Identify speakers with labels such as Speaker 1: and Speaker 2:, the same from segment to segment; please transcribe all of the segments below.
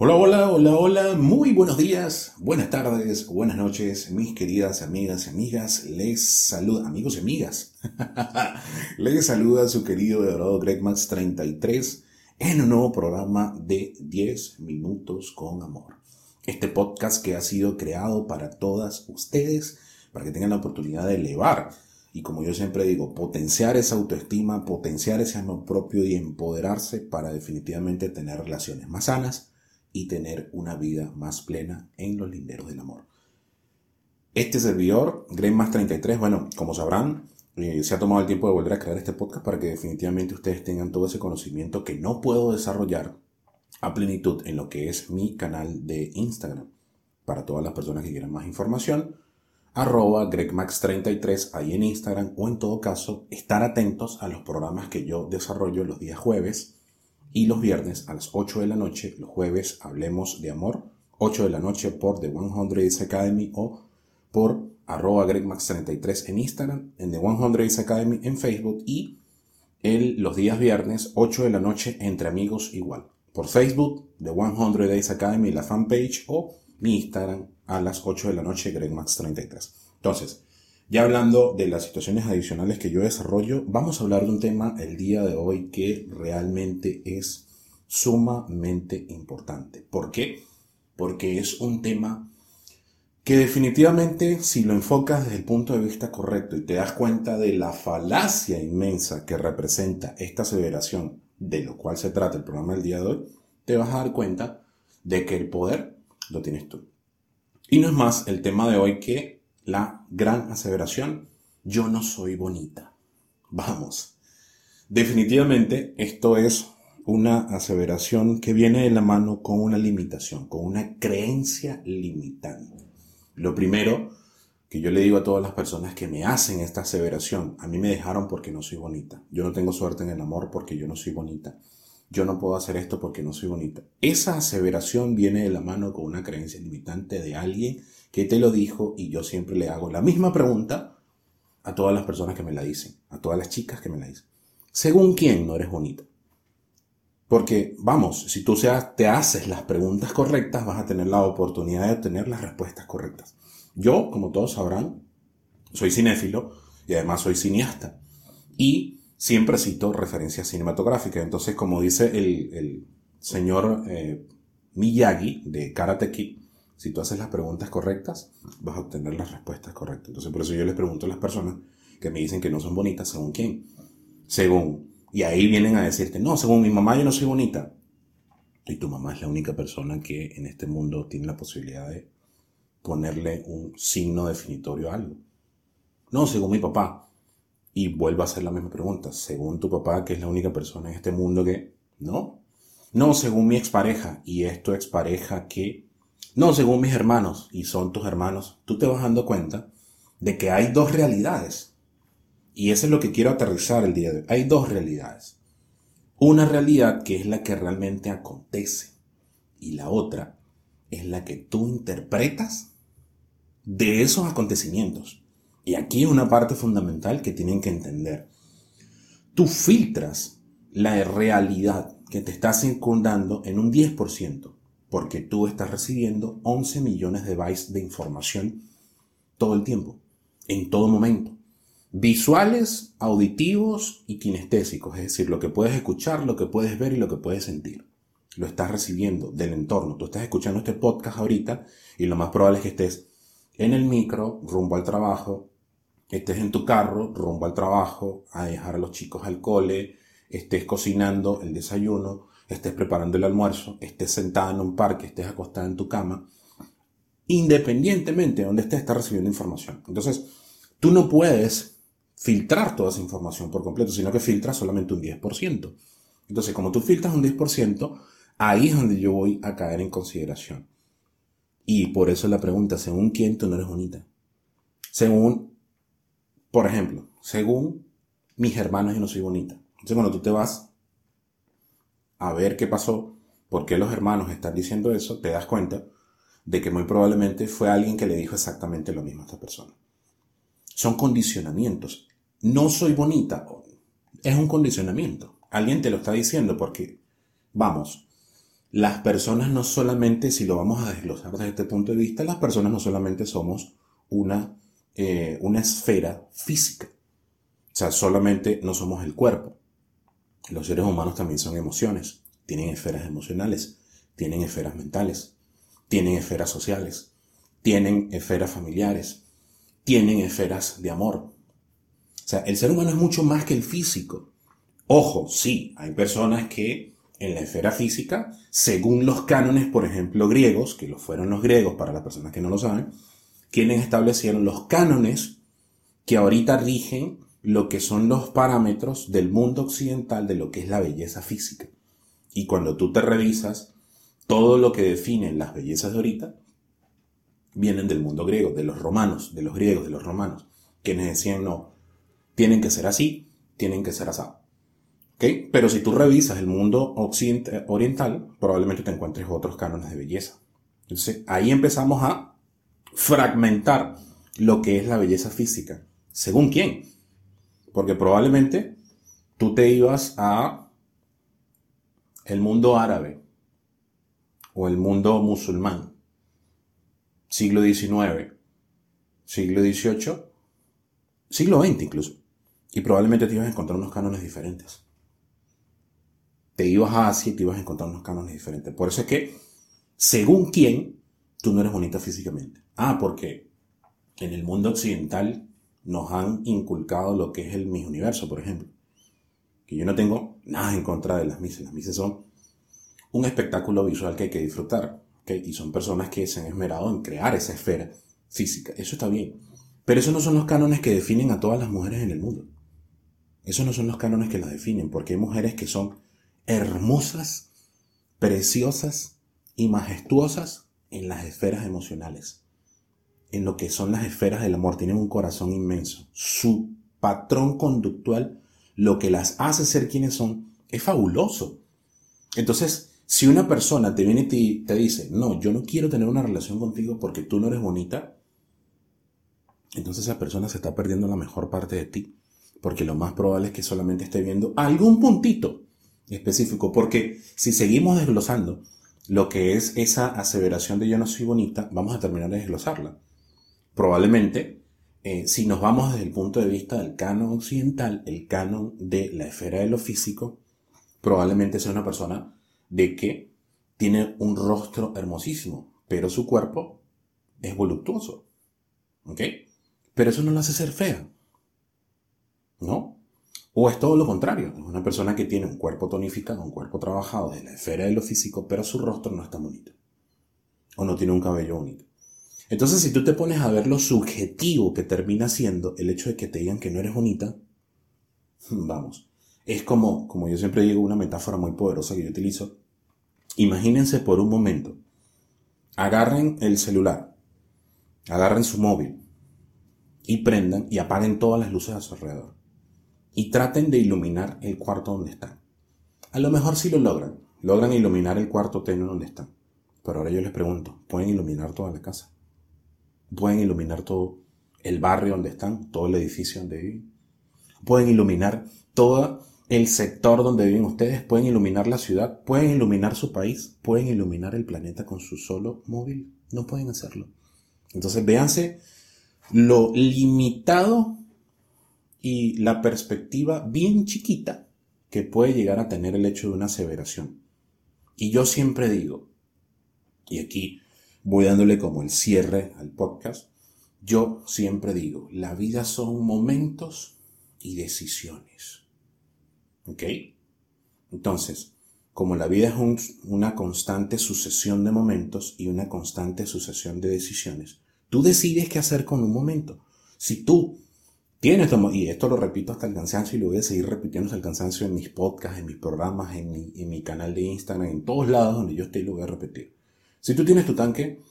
Speaker 1: Hola, hola, hola, hola, muy buenos días, buenas tardes, buenas noches, mis queridas amigas y amigas. Les saluda, amigos y amigas. Les saluda su querido Dorado Greg Max 33 en un nuevo programa de 10 minutos con amor. Este podcast que ha sido creado para todas ustedes, para que tengan la oportunidad de elevar y como yo siempre digo, potenciar esa autoestima, potenciar ese amor propio y empoderarse para definitivamente tener relaciones más sanas y tener una vida más plena en los linderos del amor. Este servidor, más 33, bueno, como sabrán, eh, se ha tomado el tiempo de volver a crear este podcast para que definitivamente ustedes tengan todo ese conocimiento que no puedo desarrollar a plenitud en lo que es mi canal de Instagram. Para todas las personas que quieran más información, arroba gregmax33 ahí en Instagram o en todo caso estar atentos a los programas que yo desarrollo los días jueves y los viernes a las 8 de la noche, los jueves hablemos de amor, 8 de la noche por The 100 Days Academy o por arroba gregmax33 en Instagram, en The 100 Days Academy en Facebook y el, los días viernes 8 de la noche entre amigos igual. Por Facebook, The 100 Days Academy, la fanpage o mi Instagram a las 8 de la noche, gregmax33. Entonces, ya hablando de las situaciones adicionales que yo desarrollo, vamos a hablar de un tema el día de hoy que realmente es sumamente importante. ¿Por qué? Porque es un tema que definitivamente si lo enfocas desde el punto de vista correcto y te das cuenta de la falacia inmensa que representa esta aseveración de lo cual se trata el programa del día de hoy, te vas a dar cuenta de que el poder lo tienes tú. Y no es más el tema de hoy que la gran aseveración, yo no soy bonita. Vamos. Definitivamente esto es una aseveración que viene de la mano con una limitación, con una creencia limitante. Lo primero que yo le digo a todas las personas que me hacen esta aseveración, a mí me dejaron porque no soy bonita. Yo no tengo suerte en el amor porque yo no soy bonita. Yo no puedo hacer esto porque no soy bonita. Esa aseveración viene de la mano con una creencia limitante de alguien que te lo dijo y yo siempre le hago la misma pregunta a todas las personas que me la dicen, a todas las chicas que me la dicen. ¿Según quién no eres bonita? Porque, vamos, si tú te haces las preguntas correctas, vas a tener la oportunidad de obtener las respuestas correctas. Yo, como todos sabrán, soy cinéfilo y además soy cineasta. Y siempre cito referencias cinematográficas. Entonces, como dice el, señor eh, Miyagi de Karate Kid, si tú haces las preguntas correctas, vas a obtener las respuestas correctas. Entonces, por eso yo les pregunto a las personas que me dicen que no son bonitas, ¿según quién? Según. Y ahí vienen a decirte, no, según mi mamá yo no soy bonita. Y tu mamá es la única persona que en este mundo tiene la posibilidad de ponerle un signo definitorio a algo. No, según mi papá. Y vuelvo a hacer la misma pregunta. Según tu papá, que es la única persona en este mundo que... No. No, según mi expareja. Y es tu expareja que no, según mis hermanos, y son tus hermanos, tú te vas dando cuenta de que hay dos realidades. Y eso es lo que quiero aterrizar el día de hoy. Hay dos realidades. Una realidad que es la que realmente acontece. Y la otra es la que tú interpretas de esos acontecimientos. Y aquí una parte fundamental que tienen que entender. Tú filtras la realidad que te está circundando en un 10% porque tú estás recibiendo 11 millones de bytes de información todo el tiempo, en todo momento. Visuales, auditivos y kinestésicos, es decir, lo que puedes escuchar, lo que puedes ver y lo que puedes sentir. Lo estás recibiendo del entorno. Tú estás escuchando este podcast ahorita y lo más probable es que estés en el micro, rumbo al trabajo, estés en tu carro, rumbo al trabajo, a dejar a los chicos al cole, estés cocinando el desayuno, estés preparando el almuerzo, estés sentada en un parque, estés acostada en tu cama, independientemente de donde estés, estás recibiendo información. Entonces, tú no puedes filtrar toda esa información por completo, sino que filtras solamente un 10%. Entonces, como tú filtras un 10%, ahí es donde yo voy a caer en consideración. Y por eso la pregunta, ¿según quién tú no eres bonita? Según, por ejemplo, según mis hermanos yo no soy bonita. Entonces, cuando tú te vas a ver qué pasó, por qué los hermanos están diciendo eso, te das cuenta de que muy probablemente fue alguien que le dijo exactamente lo mismo a esta persona. Son condicionamientos. No soy bonita. Es un condicionamiento. Alguien te lo está diciendo porque, vamos, las personas no solamente, si lo vamos a desglosar desde este punto de vista, las personas no solamente somos una, eh, una esfera física. O sea, solamente no somos el cuerpo. Los seres humanos también son emociones, tienen esferas emocionales, tienen esferas mentales, tienen esferas sociales, tienen esferas familiares, tienen esferas de amor. O sea, el ser humano es mucho más que el físico. Ojo, sí, hay personas que en la esfera física, según los cánones, por ejemplo, griegos, que lo fueron los griegos para las personas que no lo saben, quienes establecieron los cánones que ahorita rigen lo que son los parámetros del mundo occidental de lo que es la belleza física. Y cuando tú te revisas, todo lo que definen las bellezas de ahorita vienen del mundo griego, de los romanos, de los griegos, de los romanos, quienes decían no, tienen que ser así, tienen que ser asado. Pero si tú revisas el mundo oriental, probablemente te encuentres otros cánones de belleza. Entonces ahí empezamos a fragmentar lo que es la belleza física. ¿Según quién? Porque probablemente tú te ibas a el mundo árabe o el mundo musulmán, siglo XIX, siglo XVIII, siglo XX incluso, y probablemente te ibas a encontrar unos cánones diferentes te ibas a Asia y te ibas a encontrar unos cánones diferentes. Por eso es que, según quién, tú no eres bonita físicamente. Ah, porque en el mundo occidental nos han inculcado lo que es el Miss Universo, por ejemplo. Que yo no tengo nada en contra de las Misses. Las Misses son un espectáculo visual que hay que disfrutar. Y son personas que se han esmerado en crear esa esfera física. Eso está bien. Pero esos no son los cánones que definen a todas las mujeres en el mundo. Esos no son los cánones que las definen, porque hay mujeres que son hermosas, preciosas y majestuosas en las esferas emocionales, en lo que son las esferas del amor. Tienen un corazón inmenso. Su patrón conductual, lo que las hace ser quienes son, es fabuloso. Entonces, si una persona te viene y te, dice, no, yo no quiero tener una relación contigo porque tú no eres bonita, entonces esa persona se está perdiendo la mejor parte de ti. Porque lo más probable es que solamente esté viendo algún puntito específico, porque si seguimos desglosando lo que es esa aseveración de yo no soy bonita, vamos a terminar de desglosarla. Probablemente, eh, si nos vamos desde el punto de vista del canon occidental, el canon de la esfera de lo físico, probablemente sea una persona de que tiene un rostro hermosísimo, pero su cuerpo es voluptuoso. ¿Ok? Pero eso no la hace ser fea. ¿No? O es todo lo contrario, es una persona que tiene un cuerpo tonificado, un cuerpo trabajado de la esfera de lo físico, pero su rostro no está bonito. O no tiene un cabello bonito. Entonces, si tú te pones a ver lo subjetivo que termina siendo el hecho de que te digan que no eres bonita, vamos, es como, como yo siempre digo, una metáfora muy poderosa que yo utilizo. Imagínense por un momento, agarren el celular, agarren su móvil y prendan y apaguen todas las luces a su alrededor y traten de iluminar el cuarto donde están. A lo mejor sí lo logran, logran iluminar el cuarto tenue donde están. Pero ahora yo les pregunto, ¿pueden iluminar toda la casa? ¿Pueden iluminar todo el barrio donde están, todo el edificio donde viven? ¿Pueden iluminar todo el sector donde viven ustedes? ¿Pueden iluminar la ciudad? ¿Pueden iluminar su país? ¿Pueden iluminar el planeta con su solo móvil? No pueden hacerlo. Entonces véanse lo limitado y la perspectiva bien chiquita que puede llegar a tener el hecho de una aseveración. Y yo siempre digo, y aquí voy dándole como el cierre al podcast, yo siempre digo, la vida son momentos y decisiones. ¿Ok? Entonces, como la vida es una constante sucesión de momentos y una constante sucesión de decisiones, tú decides qué hacer con un momento. Si tú Tienes, y esto lo repito hasta el cansancio y lo voy a seguir repitiendo hasta el cansancio en mis podcasts, en mis programas, en mi, en mi canal de Instagram, en todos lados donde yo esté lo voy a repetir. Si tú tienes tu tanque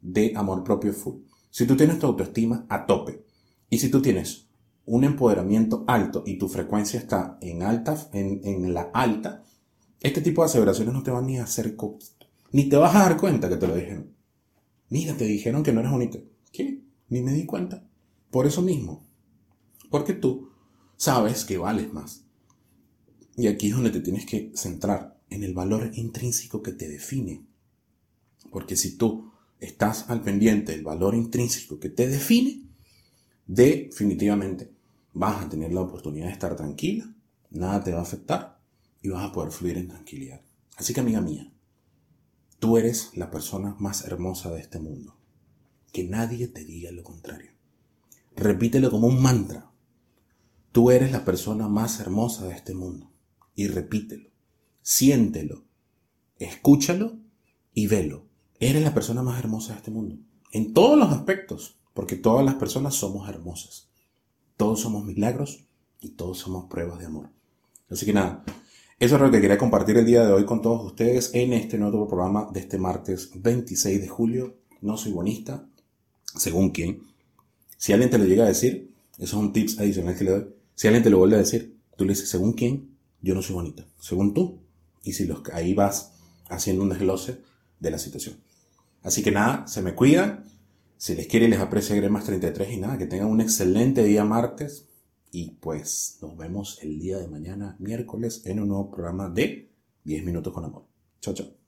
Speaker 1: de amor propio full, si tú tienes tu autoestima a tope, y si tú tienes un empoderamiento alto y tu frecuencia está en alta, en, en la alta, este tipo de aseveraciones no te van ni a hacer coquito. Ni te vas a dar cuenta que te lo dijeron. Mira, te dijeron que no eres bonita. ¿Qué? Ni me di cuenta. Por eso mismo, porque tú sabes que vales más. Y aquí es donde te tienes que centrar. en el valor intrínseco que te define. Porque si tú estás al pendiente del valor intrínseco que te define, definitivamente vas a tener la oportunidad de estar tranquila, nada te va a afectar y vas a poder fluir en tranquilidad. Así que amiga mía, tú eres la persona más hermosa de este mundo. Que nadie te diga lo contrario. Repítelo como un mantra. Tú eres la persona más hermosa de este mundo. Y repítelo. Siéntelo. Escúchalo y velo. Eres la persona más hermosa de este mundo. En todos los aspectos. Porque todas las personas somos hermosas. Todos somos milagros y todos somos pruebas de amor. Así que nada, eso es lo que quería compartir el día de hoy con todos ustedes en este nuevo programa de este martes 26 de julio. No soy bonista, según quién. Si alguien te lo llega a decir, esos son tips adicionales que le doy. Si alguien te lo vuelve a decir, tú le dices, según quién, yo no soy bonita, según tú. Y si los, ahí vas haciendo un desglose de la situación. Así que nada, se me cuidan. Si les quiere, les aprecia Gremas 33 y nada, que tengan un excelente día martes. Y pues nos vemos el día de mañana, miércoles, en un nuevo programa de 10 minutos con amor. Chao, chao.